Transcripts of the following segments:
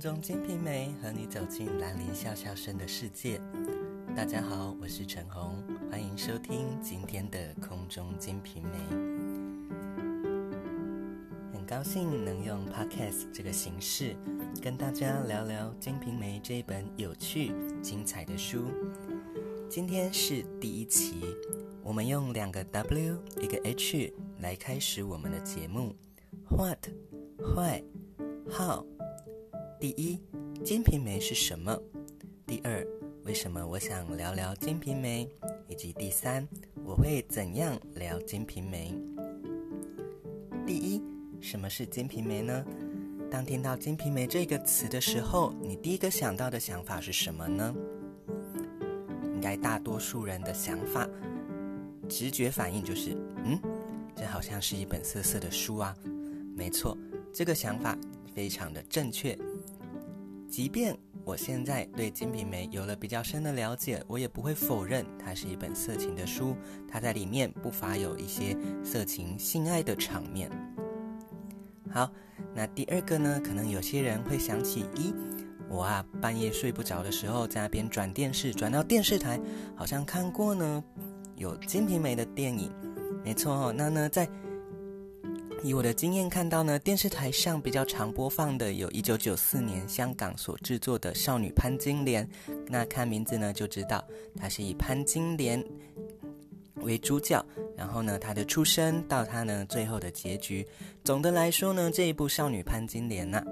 空中金瓶梅，和你走进兰陵笑笑生的世界。大家好，我是陈红，欢迎收听今天的空中金瓶梅。很高兴能用 Podcast 这个形式，跟大家聊聊《金瓶梅》这一本有趣、精彩的书。今天是第一期，我们用两个 W 一个 H 来开始我们的节目。：What、Why、How 第一，《金瓶梅》是什么？第二，为什么我想聊聊《金瓶梅》？以及第三，我会怎样聊《金瓶梅》？第一，什么是《金瓶梅》呢？当听到《金瓶梅》这个词的时候，你第一个想到的想法是什么呢？应该大多数人的想法，直觉反应就是，嗯，这好像是一本色色的书啊。没错，这个想法非常的正确。即便我现在对《金瓶梅》有了比较深的了解，我也不会否认它是一本色情的书。它在里面不乏有一些色情性爱的场面。好，那第二个呢？可能有些人会想起，咦，我啊半夜睡不着的时候，在那边转电视，转到电视台，好像看过呢，有《金瓶梅》的电影。没错哦，那呢在。以我的经验看到呢，电视台上比较常播放的有一九九四年香港所制作的《少女潘金莲》，那看名字呢就知道，它是以潘金莲为主角，然后呢，她的出生到她呢最后的结局，总的来说呢，这一部《少女潘金莲》呐，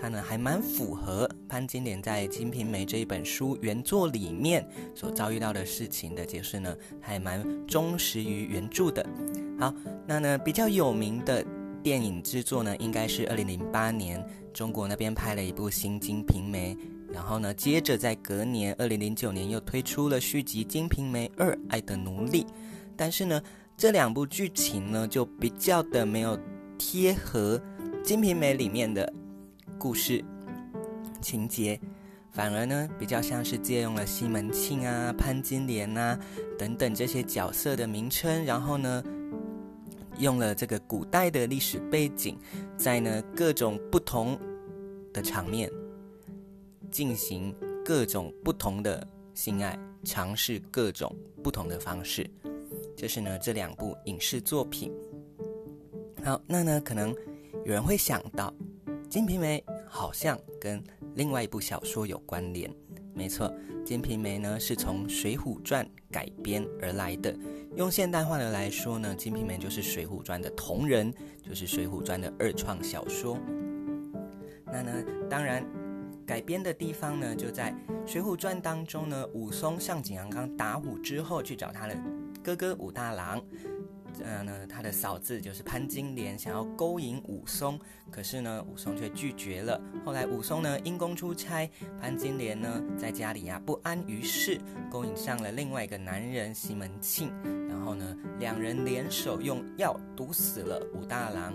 它呢还蛮符合潘金莲在《金瓶梅》这一本书原作里面所遭遇到的事情的解释呢，还蛮忠实于原著的。好，那呢比较有名的电影制作呢，应该是二零零八年中国那边拍了一部《新金瓶梅》，然后呢，接着在隔年二零零九年又推出了续集《金瓶梅二爱的奴隶》，但是呢，这两部剧情呢就比较的没有贴合《金瓶梅》里面的故事情节，反而呢比较像是借用了西门庆啊、潘金莲啊等等这些角色的名称，然后呢。用了这个古代的历史背景，在呢各种不同的场面进行各种不同的性爱，尝试各种不同的方式，这是呢这两部影视作品。好，那呢可能有人会想到，《金瓶梅》好像跟另外一部小说有关联。没错，《金瓶梅》呢是从《水浒传》改编而来的。用现代话的来说呢，《金瓶梅》就是《水浒传》的同人，就是《水浒传》的二创小说。那呢，当然改编的地方呢，就在《水浒传》当中呢，武松上景阳冈打虎之后，去找他的哥哥武大郎。呃呢，他的嫂子就是潘金莲，想要勾引武松，可是呢，武松却拒绝了。后来武松呢因公出差，潘金莲呢在家里呀、不安于室，勾引上了另外一个男人西门庆，然后呢两人联手用药毒死了武大郎，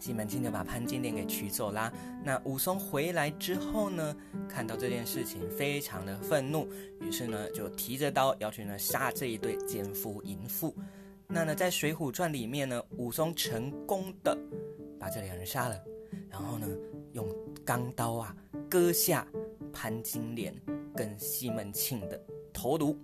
西门庆就把潘金莲给娶走啦。那武松回来之后呢，看到这件事情非常的愤怒，于是呢就提着刀要去呢杀这一对奸夫淫妇。那呢，在《水浒传》里面呢，武松成功的把这两人杀了，然后呢，用钢刀啊割下潘金莲跟西门庆的头颅，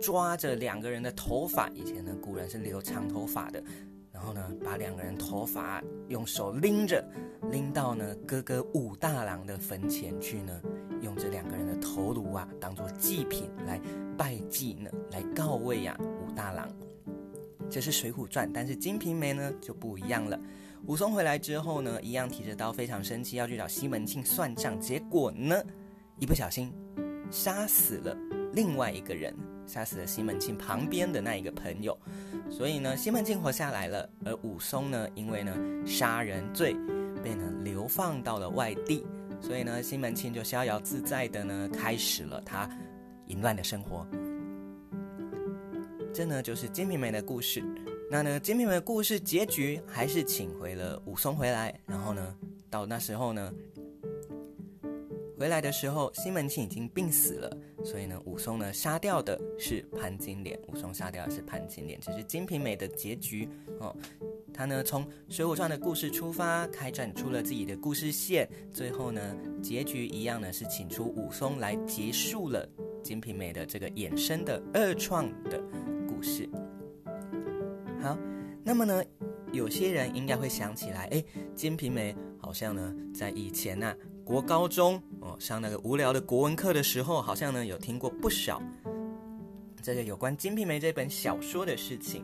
抓着两个人的头发，以前呢古人是留长头发的，然后呢把两个人头发用手拎着，拎到呢哥哥武大郎的坟前去呢，用这两个人的头颅啊当做祭品来拜祭呢，来告慰呀、啊、武大郎。这是《水浒传》，但是《金瓶梅》呢就不一样了。武松回来之后呢，一样提着刀，非常生气，要去找西门庆算账。结果呢，一不小心杀死了另外一个人，杀死了西门庆旁边的那一个朋友。所以呢，西门庆活下来了，而武松呢，因为呢杀人罪被呢流放到了外地，所以呢，西门庆就逍遥自在的呢开始了他淫乱的生活。这呢就是《金瓶梅》的故事。那呢，《金瓶梅》的故事结局还是请回了武松回来。然后呢，到那时候呢，回来的时候，西门庆已经病死了。所以呢，武松呢杀掉的是潘金莲。武松杀掉的是潘金莲，这是《金瓶梅》的结局哦。他呢从《水浒传》的故事出发，开展出了自己的故事线，最后呢结局一样呢是请出武松来结束了《金瓶梅》的这个衍生的二创的故事。好，那么呢有些人应该会想起来，哎，《金瓶梅》好像呢在以前呐、国高中哦上那个无聊的国文课的时候，好像呢有听过不少。这个有关《金瓶梅》这本小说的事情，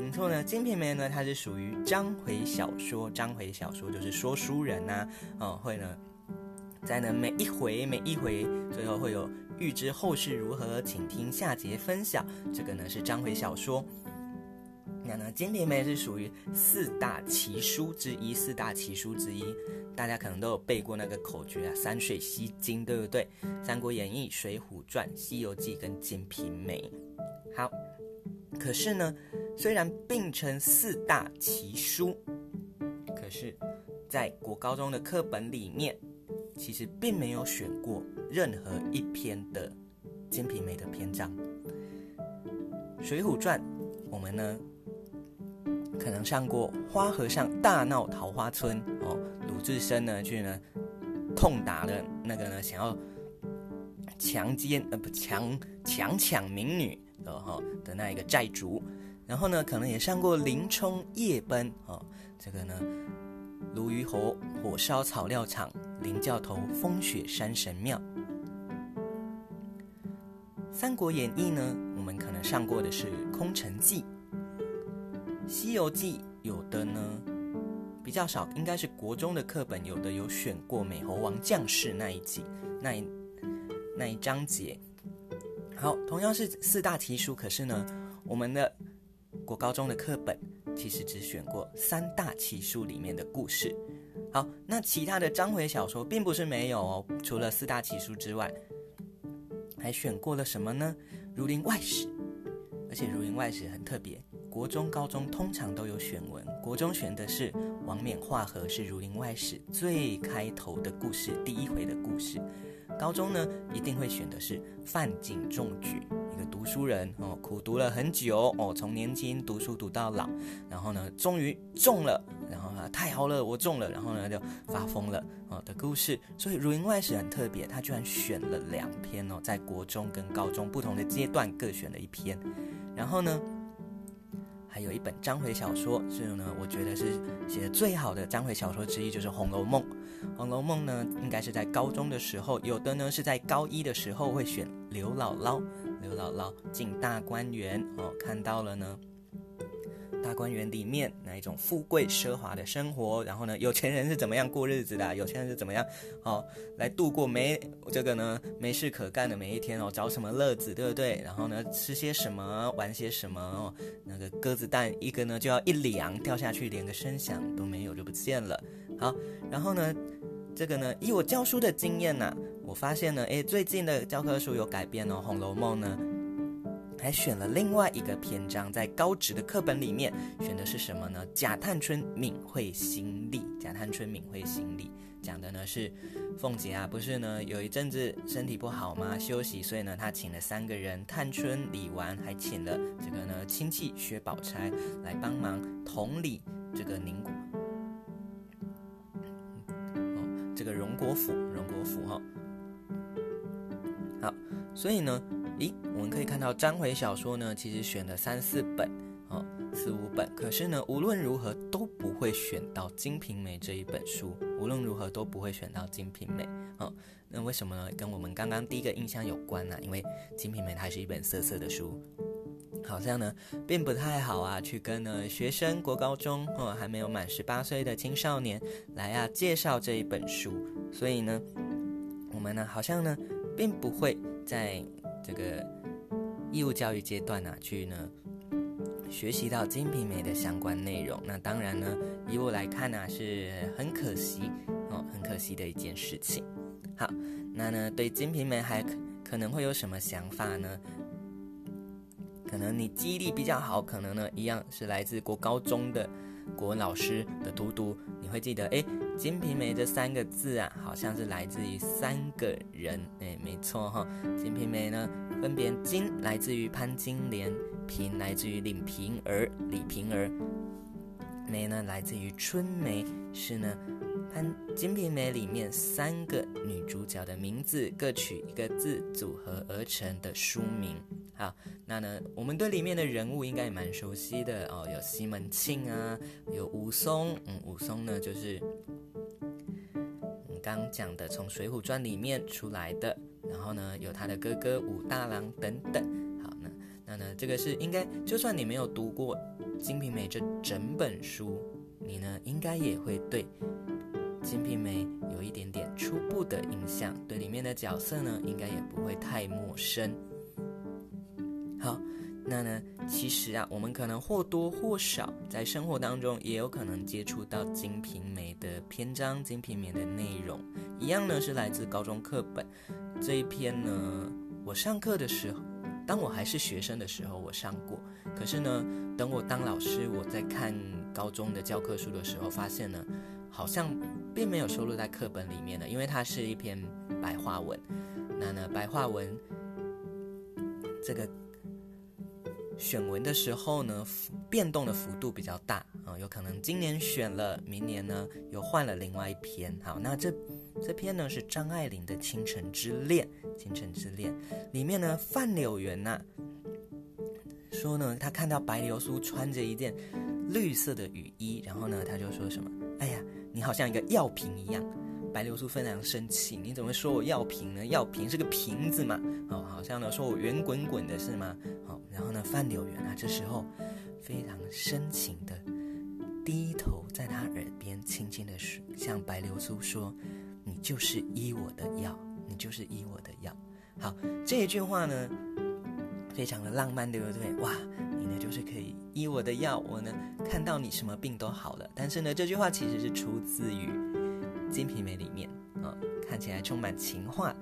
没错呢，《金瓶梅》呢，它是属于章回小说。章回小说就是说书人呐、哦，会呢，在呢每一回每一回最后会有预知后事如何，请听下节分晓。这个呢是章回小说。那呢，《金瓶梅》是属于四大奇书之一，四大奇书之一，大家可能都有背过那个口诀啊，“三水吸金”，对不对？《三国演义》《水浒传》《西游记》跟《金瓶梅》。好，可是呢，虽然并称四大奇书，可是，在国高中的课本里面，其实并没有选过任何一篇的《金瓶梅》的篇章，《水浒传》，我们呢？可能上过花和尚大闹桃花村哦，鲁智深呢去呢痛打了那个呢想要强奸呃不强强抢民女的哈、哦、的那一个债主，然后呢可能也上过林冲夜奔哦，这个呢鲈鱼侯火烧草料场，林教头风雪山神庙，三国演义呢我们可能上过的是空城计。《西游记》有的呢比较少，应该是国中的课本有的有选过美猴王将士那一集那一那一章节。好，同样是四大奇书，可是呢，我们的国高中的课本其实只选过三大奇书里面的故事。好，那其他的章回小说并不是没有哦，除了四大奇书之外，还选过了什么呢？《儒林外史》，而且《儒林外史》很特别。国中、高中通常都有选文。国中选的是王冕画和，是《儒林外史》最开头的故事，第一回的故事。高中呢，一定会选的是范进中举，读书人哦，苦读了很久哦，从年轻读书读到老，然后呢，终于中了，然后啊，太好了，我中了，然后呢，就发疯了哦的故事。所以《儒林外史》很特别，他居然选了两篇哦，在国中跟高中不同的阶段各选了一篇，然后呢。还有一本章回小说，是呢，我觉得是写的最好的章回小说之一，就是《红楼梦》。《红楼梦》呢，应该是在高中的时候，有的呢是在高一的时候会选刘姥姥。刘姥姥进大观园哦，看到了呢。大观园里面那一种富贵奢华的生活，然后呢，有钱人是怎么样过日子的？有钱人是怎么样哦来度过没这个呢没事可干的每一天哦？找什么乐子，对不对？然后呢，吃些什么，玩些什么哦？那个鸽子蛋一个呢就要一两掉下去，连个声响都没有就不见了。好，然后呢，这个呢，以我教书的经验呢，我发现呢，诶，最近的教科书有改变哦，《红楼梦》呢。还选了另外一个篇章，在高职的课本里面选的是什么呢？贾探春敏慧心力。贾探春敏慧心力讲的呢是凤姐啊，不是呢有一阵子身体不好吗？休息，所以呢她请了三个人，探春、李纨，还请了这个呢亲戚薛宝钗来帮忙同理这个宁国，国府，荣国府哈、好，所以呢。咦，我们可以看到章回小说呢，其实选了三四本，哦，四五本。可是呢，无论如何都不会选到《金瓶梅》这一本书，无论如何都不会选到《金瓶梅》哦。那为什么呢？跟我们刚刚第一个印象有关呢、因为《金瓶梅》它是一本色色的书，好像呢并不太好啊，去跟呢学生、国高中哦还没有满十八岁的青少年来啊介绍这一本书。所以呢，我们呢好像呢并不会在。这个义务教育阶段呢、啊，去呢学习到《金瓶梅》的相关内容，那当然呢，以我来看呢、是很可惜哦，很可惜的一件事情。好，那呢，对《金瓶梅》还可能会有什么想法呢？可能你记忆力比较好，可能呢，一样是来自国高中的国文老师的荼毒，你会记得，哎，《金瓶梅》这三个字啊，好像是来自于三个人，哎，没错哈，《金瓶梅》呢，分别金来自于潘金莲，瓶来自于李瓶儿，李瓶儿，梅呢，来自于春梅，是呢，潘《金瓶梅》里面三个女主角的名字各取一个字组合而成的书名。好，那呢，我们对里面的人物应该也蛮熟悉的哦，有西门庆啊，有武松，嗯，武松呢就是，我们，刚讲的从《水浒传》里面出来的，然后呢，有他的哥哥武大郎等等。好，那那呢，这个是应该，就算你没有读过。《金瓶梅》这整本书，你呢应该也会对《金瓶梅》有一点点初步的印象，对里面的角色呢应该也不会太陌生。好，那呢其实啊，我们可能或多或少在生活当中也有可能接触到《金瓶梅》的篇章，《金瓶梅》的内容，一样呢是来自高中课本这一篇呢，我上课的时候。当我还是学生的时候，我上过。可是呢，等我当老师，我在看高中的教科书的时候，发现呢，好像并没有收录在课本里面的，因为它是一篇白话文。那呢，白话文这个选文的时候呢，变动的幅度比较大啊，有可能今年选了，明年呢又换了另外一篇。好，那这。这篇呢是张爱玲的《倾城之恋》，《倾城之恋》里面呢，范柳原呐、说呢，他看到白流苏穿着一件绿色的雨衣，然后呢，他就说什么：“哎呀，你好像一个药瓶一样。”白流苏非常生气：“你怎么说我药瓶呢？药瓶是个瓶子嘛。”哦，好像呢说我圆滚滚的是吗？好，然后呢，范柳园啊，这时候非常深情的低头在他耳边轻轻的说，向白流苏说。你就是医我的药，你就是医我的药。好，这一句话呢，非常的浪漫，对不对？哇，呢就是可以医我的药，我呢看到你什么病都好了。但是呢，这句话其实是出自于《金瓶梅》里面啊、看起来充满情话，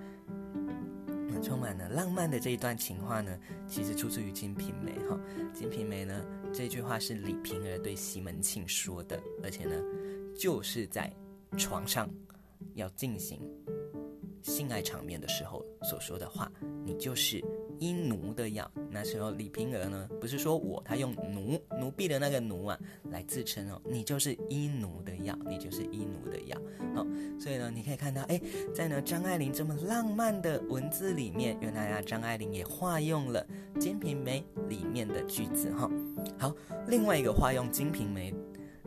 充满了浪漫的这一段情话呢，其实出自于《金瓶梅》哈，《金瓶梅》呢这句话是李瓶儿对西门庆说的，而且呢就是在床上。要进行性爱场面的时候所说的话，你就是医奴的药。那时候李瓶儿呢，不是说我，他用奴奴婢的那个奴啊来自称哦，你就是医奴的药，你就是医奴的药。好，所以呢，你可以看到，哎，在呢张爱玲这么浪漫的文字里面，原来啊张爱玲也化用了《金瓶梅》里面的句子哈。好，另外一个化用《金瓶梅》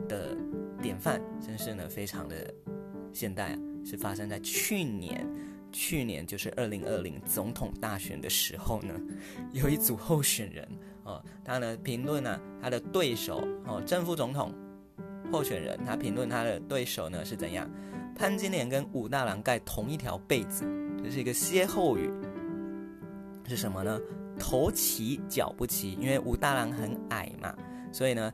的典范，真是呢非常的现代啊。是发生在去年，去年就是二零二零总统大选的时候呢，有一组候选人哦，他呢评论呢他的对手哦，正副总统候选人，他评论他的对手呢是怎样？潘金莲跟武大郎盖同一条被子，这是一个歇后语，是什么呢？头齐脚不齐，因为武大郎很矮嘛，所以呢。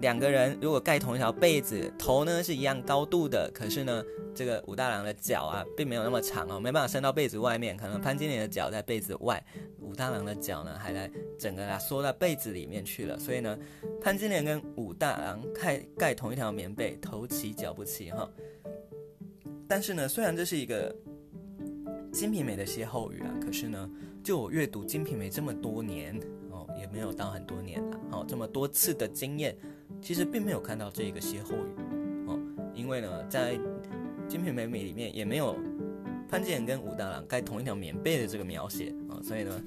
两个人如果盖同一条被子，头呢是一样高度的，可是呢，这个武大郎的脚啊，并没有那么长哦，没办法伸到被子外面。可能潘金莲的脚在被子外，武大郎的脚呢，还在整个啊缩到被子里面去了。所以呢，潘金莲跟武大郎盖盖同一条棉被，头齐脚不齐哈。但是呢，虽然这是一个《金瓶梅》的歇后语啊，可是呢，就我阅读《金瓶梅》这么多年哦，也没有到很多年了哦，这么多次的经验。其实并没有看到这个歇后语，哦，因为呢，在《金瓶梅》里面也没有潘金莲跟武大郎盖同一条棉被的这个描写啊，哦，所以呢，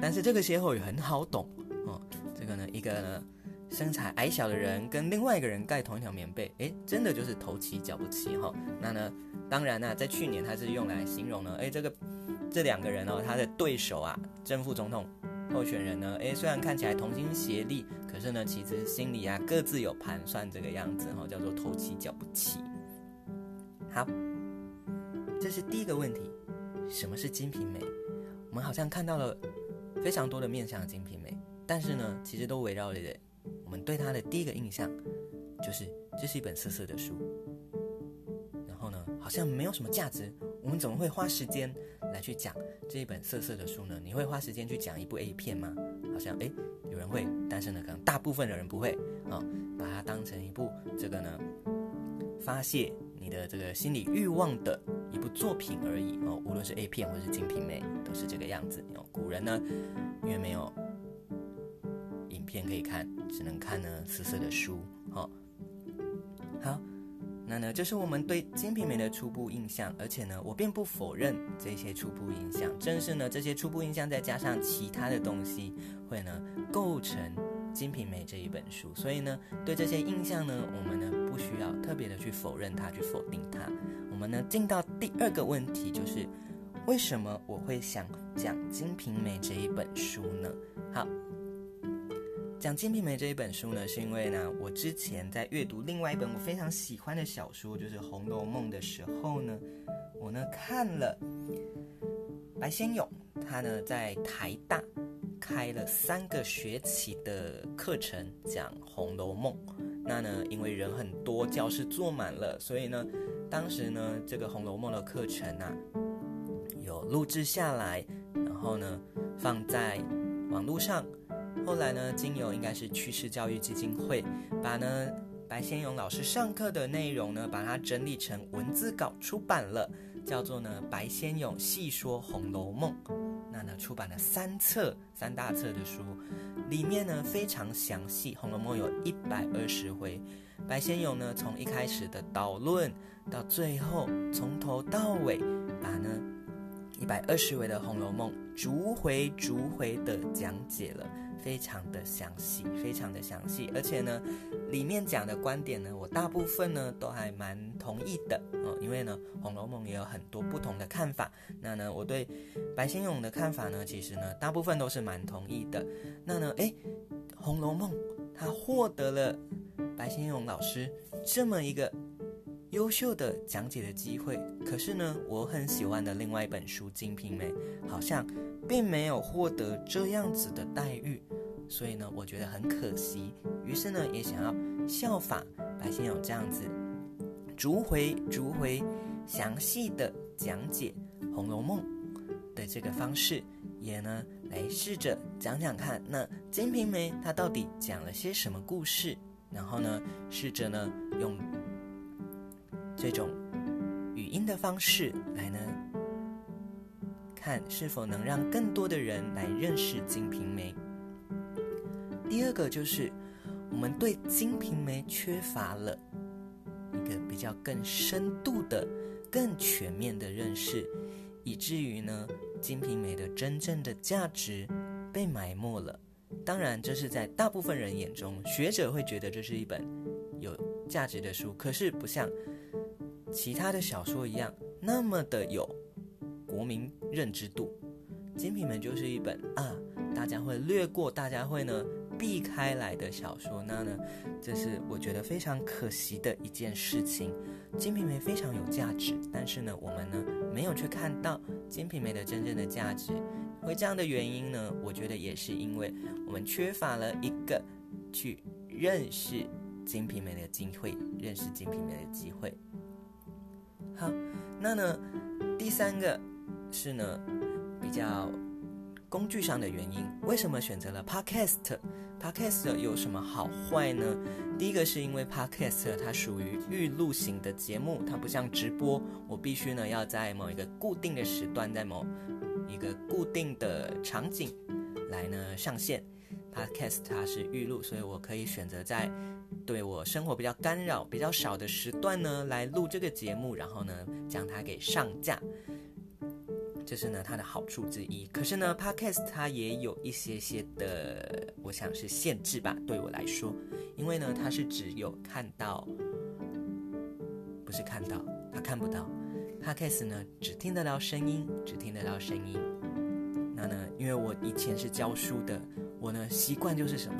但是这个歇后语很好懂哦。这个呢，一个呢身材矮小的人跟另外一个人盖同一条棉被，诶，真的就是头齐脚不齐哈，哦。那呢，当然呢，在去年它是用来形容呢，诶，这个这两个人哦，他的对手啊，正副总统。候选人呢？诶，虽然看起来同心协力，可是呢，其实心里啊各自有盘算，这个样子哈，叫做头齐脚不起。好，这是第一个问题，什么是《金瓶梅》？我们好像看到了非常多的面向《金瓶梅》，但是呢，其实都围绕着我们对它的第一个印象，就是这是一本色色的书，然后呢，好像没有什么价值。我们怎么会花时间来去讲这一本色色的书呢？你会花时间去讲一部 A 片吗？好像诶，有人会，但是呢，可能大部分的人不会啊、哦，把它当成一部这个呢，发泄你的这个心理欲望的一部作品而已哦。无论是 A 片或是《金瓶梅》，都是这个样子。哦，古人呢，因为没有影片可以看，只能看呢色色的书。哦，好，那呢，这是我们对《金瓶梅》的初步印象，而且呢，我并不否认这些初步印象。正是呢，这些初步印象再加上其他的东西，会呢构成《金瓶梅》这一本书。所以呢，对这些印象呢，我们呢不需要特别的去否认它，去否定它。我们呢进到第二个问题，就是为什么我会想讲《金瓶梅》这一本书呢？好。讲《金瓶梅》这一本书呢，是因为呢，我之前在阅读另外一本我非常喜欢的小说，就是《红楼梦》的时候呢，我呢看了白先勇，他呢在台大开了三个学期的课程讲《红楼梦》。那呢，因为人很多，教室坐满了，所以呢，当时呢这个《红楼梦》的课程啊，有录制下来，然后呢放在网络上。后来呢，经由应该是趋势教育基金会，把呢白先勇老师上课的内容呢，把它整理成文字稿出版了，叫做呢白先勇细说红楼梦。那呢出版了三册三大册的书，里面呢非常详细，《红楼梦》有一百二十回，白先勇呢从一开始的导论到最后从头到尾，把呢一百二十回的《红楼梦》逐回逐回的讲解了。非常的详细，非常的详细，而且呢，里面讲的观点呢，我大部分呢都还蛮同意的哦，因为呢，《红楼梦》也有很多不同的看法。那呢，我对白先勇的看法呢，其实呢，大部分都是蛮同意的。那呢，诶，《红楼梦》它获得了白先勇老师这么一个优秀的讲解的机会，可是呢，我很喜欢的另外一本书《金瓶梅》好像并没有获得这样子的待遇。所以呢，我觉得很可惜，于是呢，也想要效法白先勇这样子，逐回逐回详细的讲解《红楼梦》的这个方式，也呢来试着讲讲看，那《金瓶梅》它到底讲了些什么故事？然后呢，试着呢用这种语音的方式来呢，看是否能让更多的人来认识《金瓶梅》。第二个就是，我们对《金瓶梅》缺乏了一个比较更深度的、更全面的认识，以至于呢，《金瓶梅》的真正的价值被埋没了。当然，这是在大部分人眼中，学者会觉得这是一本有价值的书，可是不像其他的小说一样那么的有国民认知度，《金瓶梅》就是一本啊，大家会略过，大家会呢。避开来的小说，那呢，这是我觉得非常可惜的一件事情。《金瓶梅》非常有价值，但是呢，我们呢没有去看到《金瓶梅》的真正的价值。会这样的原因呢，我觉得也是因为我们缺乏了一个去认识《金瓶梅》的机会，认识《金瓶梅》的机会。好，那呢，第三个是呢，比较。工具上的原因，为什么选择了 Podcast？Podcast 有什么好坏呢？第一个是因为 Podcast 它属于预录型的节目，它不像直播，我必须呢要在某一个固定的时段，在某一个固定的场景来呢上线。Podcast 它是预录，所以我可以选择在对我生活比较干扰比较少的时段呢来录这个节目，然后呢将它给上架。这是呢它的好处之一，可是呢，Podcast 它也有一些些的，我想是限制吧，对我来说，因为呢，它是只有看到，不是看到，它看不到，Podcast 呢只听得到声音，只听得到声音。那呢，因为我以前是教书的，我呢习惯就是什么？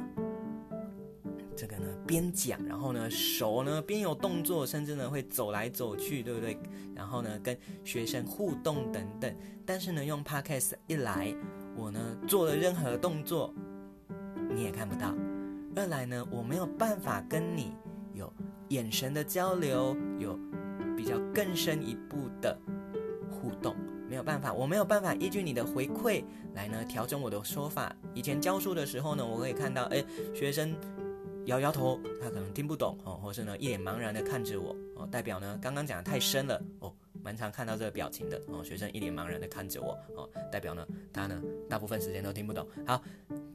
这个呢，边讲，然后呢，手呢边有动作，甚至呢会走来走去，对不对？然后呢，跟学生互动等等。但是呢，用 Podcast 一来，我呢做了任何动作，你也看不到；二来呢，我没有办法跟你有眼神的交流，有比较更深一步的互动，没有办法，我没有办法依据你的回馈来呢调整我的说法。以前教书的时候呢，我可以看到，哎，学生。摇摇头，他可能听不懂哦，或是呢一脸茫然的看着我哦，代表呢刚刚讲的太深了哦，蛮常看到这个表情的哦，学生一脸茫然的看着我哦，代表呢他呢大部分时间都听不懂。好，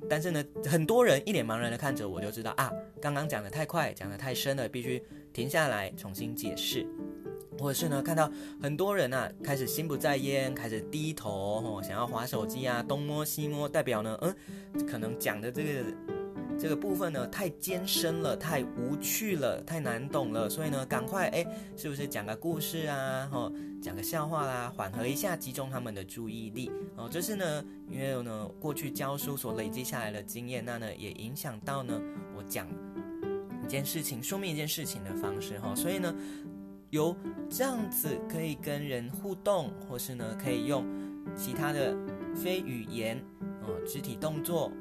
但是呢，很多人一脸茫然的看着我，就知道啊，刚刚讲的太快，讲的太深了，必须停下来重新解释。或者是呢，看到很多人啊，开始心不在焉，开始低头，哦，想要划手机啊，东摸西摸，代表呢，嗯，可能讲的这个这个部分呢，太艰深了，太无趣了，太难懂了，所以呢，赶快，哎，是不是讲个故事啊，哦，讲个笑话啦，缓和一下，集中他们的注意力，哦，这是呢，因为呢，过去教书所累积下来的经验，那呢，也影响到呢，我讲一件事情，说明一件事情的方式，哈，哦，所以呢。有这样子可以跟人互动，或是呢，可以用其他的非语言，哦，肢体动作、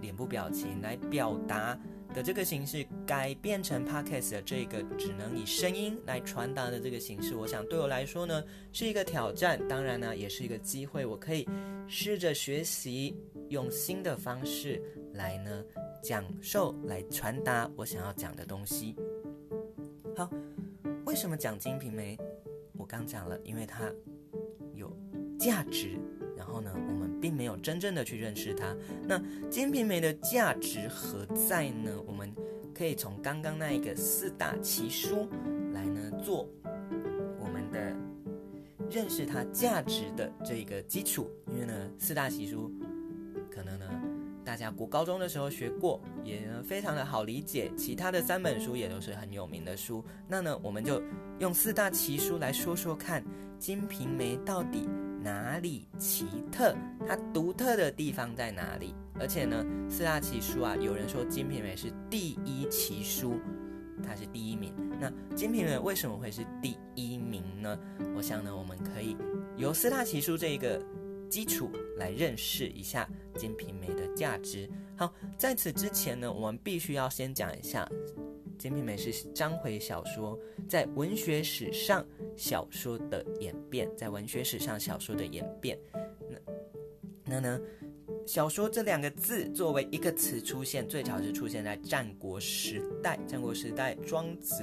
脸部表情来表达的这个形式，改变成 Podcast 的这个只能以声音来传达的这个形式，我想对我来说呢，是一个挑战，当然呢，也是一个机会，我可以试着学习用新的方式来呢讲授、来传达我想要讲的东西。好。为什么讲《金瓶梅》？我刚讲了，因为它有价值。然后呢，我们并没有真正的去认识它。那《金瓶梅》的价值何在呢？我们可以从刚刚那一个四大奇书来呢做我们的认识它价值的这个基础。因为呢，四大奇书可能呢。大家国高中的时候学过，也非常的好理解。其他的三本书也都是很有名的书。那呢，我们就用四大奇书来说说看，《金瓶梅》到底哪里奇特？它独特的地方在哪里？而且呢，四大奇书啊，有人说《金瓶梅》是第一奇书，它是第一名。那《金瓶梅》为什么会是第一名呢？我想呢，我们可以由四大奇书这一个。基础来认识一下《金瓶梅》的价值。好，在此之前呢，我们必须要先讲一下，《金瓶梅》是章回小说在文学史上小说的演变，在文学史上小说的演变。那那呢，小说这两个字作为一个词出现，最早是出现在战国时代，战国时代庄子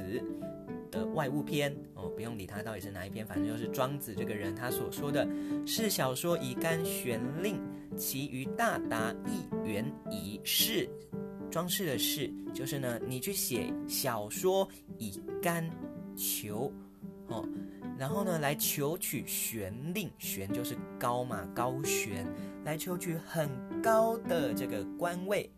的外物篇哦，不用理他到底是哪一篇，反正就是庄子这个人他所说的是小说以干玄令，其余大达亦远矣。是装饰的饰，就是呢，你去写小说以干求哦，然后呢来求取玄令，玄就是高嘛，高玄来求取很高的这个官位，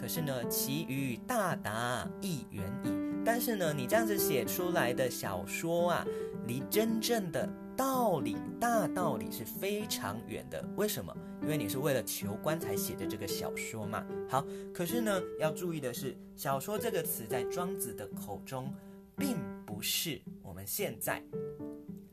可是呢，其余大达一元矣。但是呢，你这样子写出来的小说啊，离真正的道理、大道理是非常远的。为什么？因为你是为了求官才写的这个小说嘛。好，可是呢，要注意的是，小说这个词在庄子的口中，并不是我们现在。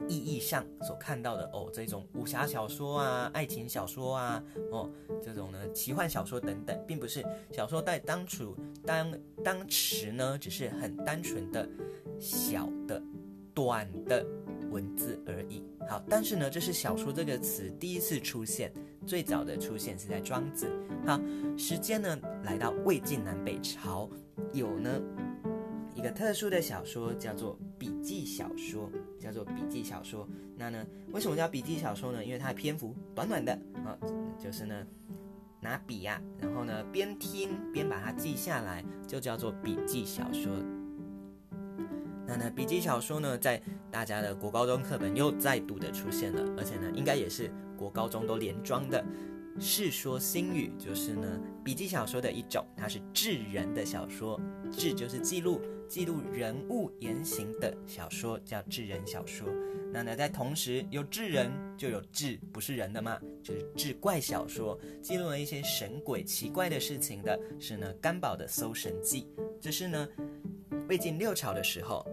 意义上所看到的哦，这种武侠小说啊、爱情小说啊、哦，这种呢奇幻小说等等，并不是小说在当初当当时呢，只是很单纯的小的短的文字而已。好，但是呢，这是小说这个词第一次出现，最早的出现是在庄子。好，时间呢来到魏晋南北朝，有呢一个特殊的小说叫做笔记小说。叫做笔记小说，那呢，为什么叫笔记小说呢？因为它的篇幅短短的啊、就是呢，拿笔呀、啊，然后呢，边听边把它记下来，就叫做笔记小说。那呢，笔记小说呢，在大家的国高中课本又再度的出现了，而且呢，应该也是国高中都连装的《世说新语》，就是呢，笔记小说的一种，它是志人的小说，志就是记录。记录人物言行的小说叫志人小说。那呢，在同时有志人就有志不是人的嘛，就是志怪小说，记录了一些神鬼奇怪的事情的，是呢干宝的《搜神记》。这是呢魏晋六朝的时候。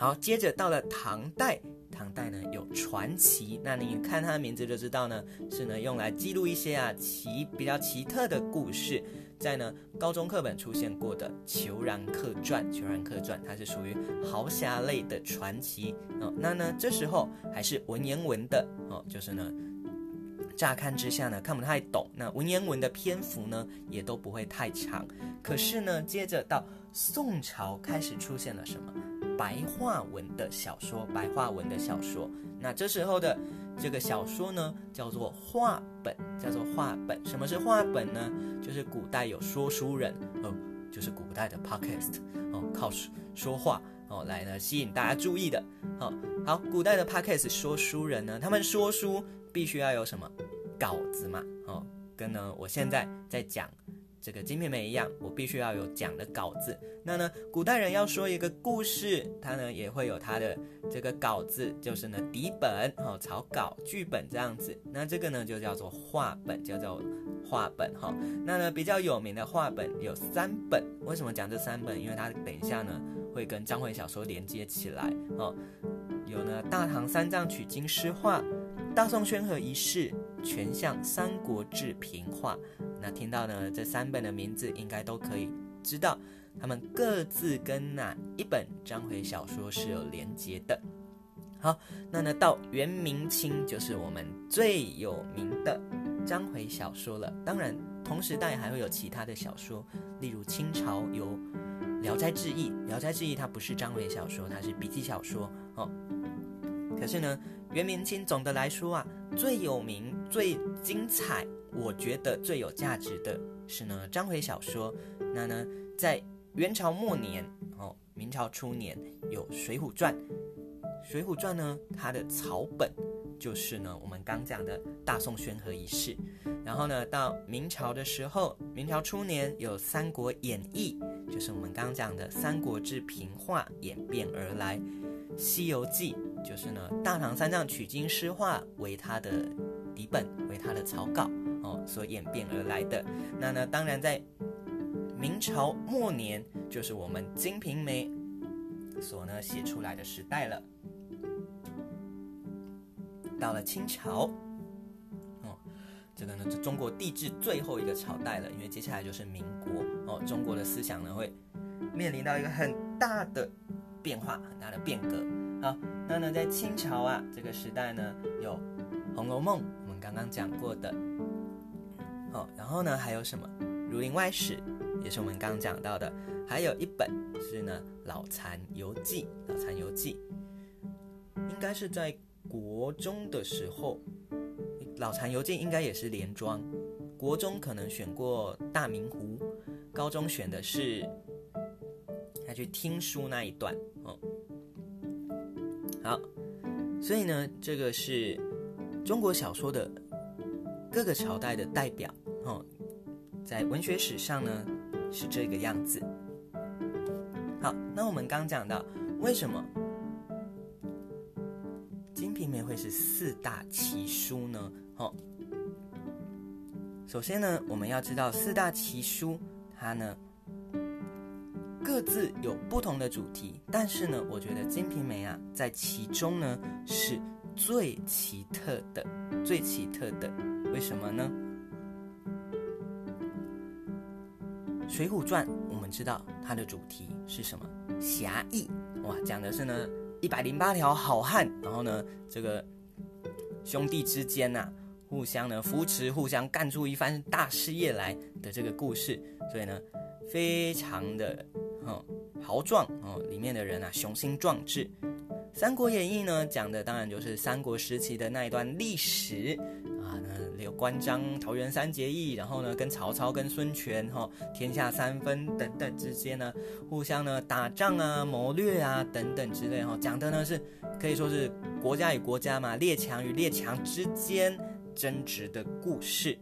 好，接着到了唐代，唐代呢有传奇，那你看它的名字就知道呢，是呢用来记录一些啊奇比较奇特的故事。在呢高中课本出现过的《虬髯客传》，《虬髯客传》它是属于豪侠类的传奇哦。那呢这时候还是文言文的哦，就是呢乍看之下呢看不太懂。那文言文的篇幅呢也都不会太长。可是呢接着到宋朝开始出现了什么白话文的小说，白话文的小说。那这时候的这个小说呢叫做话本，叫做话本。什么是话本呢？就是古代有说书人哦，就是古代的 podcast 哦，靠说说话哦来呢吸引大家注意的。好、哦，好，古代的 podcast 说书人呢，他们说书必须要有什么稿子嘛？哦，跟呢我现在在讲。这个金瓶梅一样，我必须要有讲的稿子。那呢，古代人要说一个故事，他呢也会有他的这个稿子，就是呢底本哦，草稿、剧本这样子。那这个呢就叫做话本，叫做话本哈、哦。那呢比较有名的话本有三本，为什么讲这三本？因为它等一下呢会跟章回小说连接起来哦。有呢《大唐三藏取经诗话》。大宋宣和遗事、全相三国志平话，那听到呢这三本的名字，应该都可以知道，他们各自跟哪一本章回小说是有连接的。好，那呢到元明清就是我们最有名的章回小说了。当然，同时代还会有其他的小说，例如清朝有《聊斋志异》，《聊斋志异》它不是章回小说，它是笔记小说哦。可是呢。元明清总的来说啊，最有名、最精彩，我觉得最有价值的是呢章回小说。那呢，在元朝末年哦，明朝初年有《水浒传》。《水浒传》呢，它的草本就是呢我们刚讲的大宋宣和遗事。然后呢，到明朝的时候，明朝初年有《三国演义》，就是我们刚讲的《三国志平话》演变而来，《西游记》。就是呢，《大唐三藏取经诗话》为它的底本，为它的草稿所演变而来的。那呢，当然在明朝末年，就是我们《金瓶梅》所呢写出来的时代了。到了清朝，哦，这个呢是中国帝制最后一个朝代了，因为接下来就是民国哦，中国的思想呢会面临到一个很大的变化，很大的变革。好，那呢，在清朝啊这个时代呢，有《红楼梦》，我们刚刚讲过的。好，然后呢，还有什么《儒林外史》，也是我们刚刚讲到的。还有一本是呢《老残游记》，《老残游记》应该是在国中的时候，《老残游记》应该也是连庄。国中可能选过《大明湖》，高中选的是他去听书那一段哦。好，所以呢，这个是中国小说的各个朝代的代表哦，在文学史上呢是这个样子。好，那我们刚讲到为什么《金瓶梅》会是四大奇书呢？哦，首先呢，我们要知道四大奇书它呢。各自有不同的主题，但是呢，我觉得《金瓶梅》啊，在其中呢是最奇特的，最奇特的。为什么呢？《水浒传》我们知道它的主题是什么？侠义哇，讲的是呢一百零八条好汉，然后呢这个兄弟之间呐、互相呢扶持，互相干出一番大事业来的这个故事，所以呢非常的。哦，豪壮哦，里面的人啊，雄心壮志。《三国演义》呢，讲的当然就是三国时期的那一段历史，有关张桃园三结义，然后呢，跟曹操跟孙权哈、天下三分等等之间呢，互相呢打仗啊、谋略啊等等之类哈、讲的呢是可以说是国家与国家嘛，列强与列强之间争执的故事。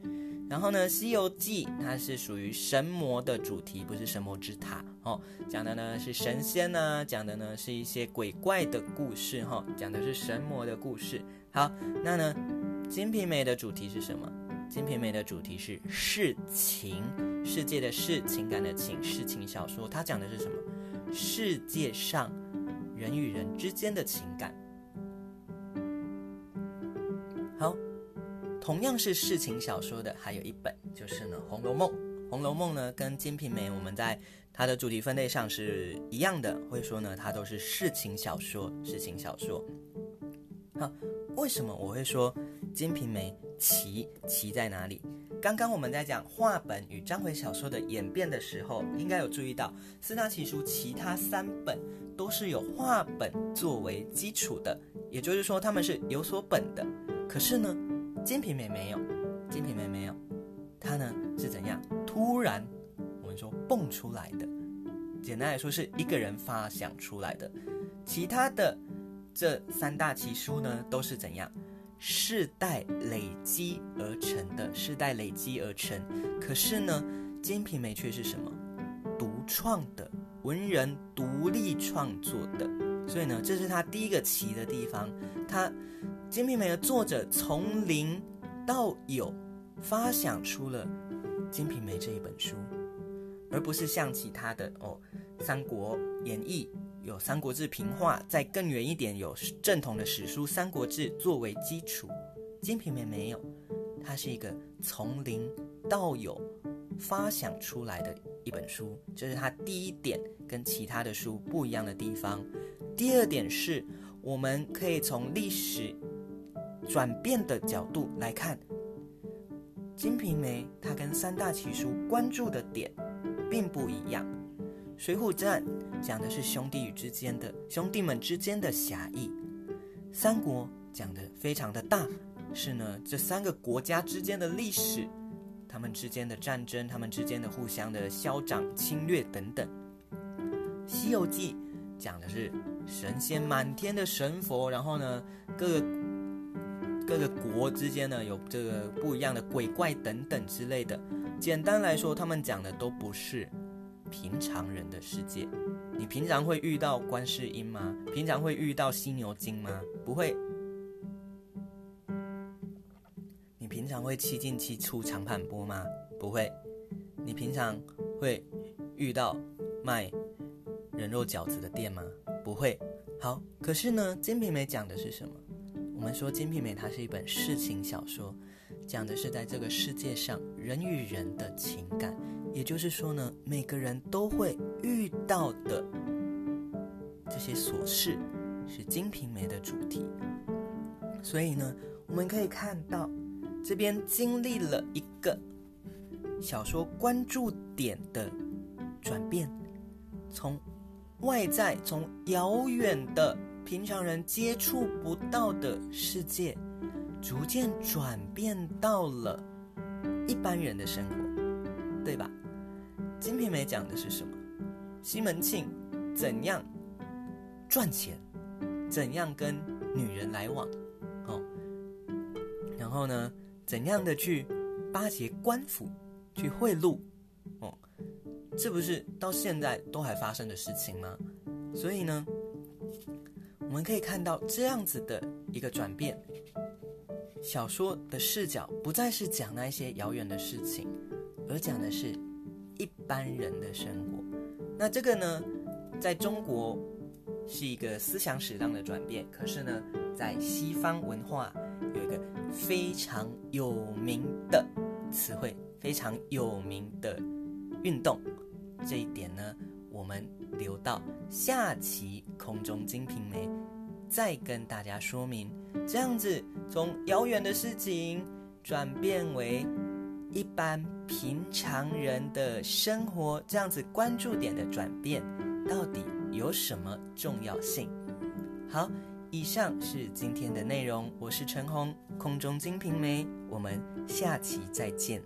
然后呢，《西游记》它是属于神魔的主题，不是神魔之塔哦。讲的呢是神仙呢、讲的呢是一些鬼怪的故事哈、讲的是神魔的故事。好，那呢，《金瓶梅》的主题是什么？《金瓶梅》的主题是世情，世界的世，情感的情，世情小说。它讲的是什么？世界上人与人之间的情感。好。同样是世情小说的，还有一本就是呢《红楼梦》。《红楼梦》呢跟《金瓶梅》我们在它的主题分类上是一样的，会说呢它都是世情小说。世情小说。好，为什么我会说《金瓶梅》奇奇在哪里？刚刚我们在讲话本与章回小说的演变的时候，应该有注意到四大奇书其他三本都是有话本作为基础的，也就是说他们是有所本的。可是呢，《金瓶梅》没有，《金瓶梅》没有，它呢是怎样？突然，我们说蹦出来的。简单来说，是一个人发想出来的。其他的这三大奇书呢，都是怎样？世代累积而成的，世代累积而成。可是呢，《金瓶梅》却是什么？独创的，文人独立创作的。所以呢，这是他第一个奇的地方。他《金瓶梅》的作者从零到有，发想出了《金瓶梅》这一本书，而不是像其他的哦，《三国演义》。有《三国志》平话，再更远一点有正统的史书《三国志》作为基础，《金瓶梅》没有，它是一个从零到有发想出来的一本书，这是它第一点跟其他的书不一样的地方。第二点是，我们可以从历史转变的角度来看，《金瓶梅》它跟三大奇书关注的点并不一样，《水浒传》。讲的是兄弟与之间的兄弟们之间的侠义，三国讲的非常的大，是呢这三个国家之间的历史，他们之间的战争，他们之间的互相的嚣张侵略等等。西游记讲的是神仙满天的神佛，然后呢各个各个国之间呢有这个不一样的鬼怪等等之类的。简单来说，他们讲的都不是平常人的世界。你平常会遇到观世音吗？平常会遇到犀牛精吗？不会。你平常会七进七出长坂坡吗？不会。你平常会遇到卖人肉饺子的店吗？不会。好，可是呢，《金瓶梅》讲的是什么？我们说《金瓶梅》它是一本世情小说，讲的是在这个世界上人与人的情感。也就是说呢，每个人都会遇到的这些琐事，是《金瓶梅》的主题。所以呢，我们可以看到这边经历了一个小说关注点的转变，从外在、从遥远的平常人接触不到的世界，逐渐转变到了一般人的生活，对吧？《金瓶梅》讲的是什么？西门庆怎样赚钱，怎样跟女人来往，哦，然后呢，怎样的去巴结官府，去贿赂，哦，这不是到现在都还发生的事情吗？所以呢，我们可以看到这样子的一个转变，小说的视角不再是讲那些遥远的事情，而讲的是。一般人的生活，那这个呢，在中国是一个思想史上的转变。可是呢，在西方文化有一个非常有名的词汇，非常有名的运动。这一点呢，我们留到下期空中金瓶梅再跟大家说明。这样子，从遥远的事情转变为。一般平常人的生活，这样子关注点的转变，到底有什么重要性？好，以上是今天的内容，我是陈红，空中金瓶梅，我们下期再见。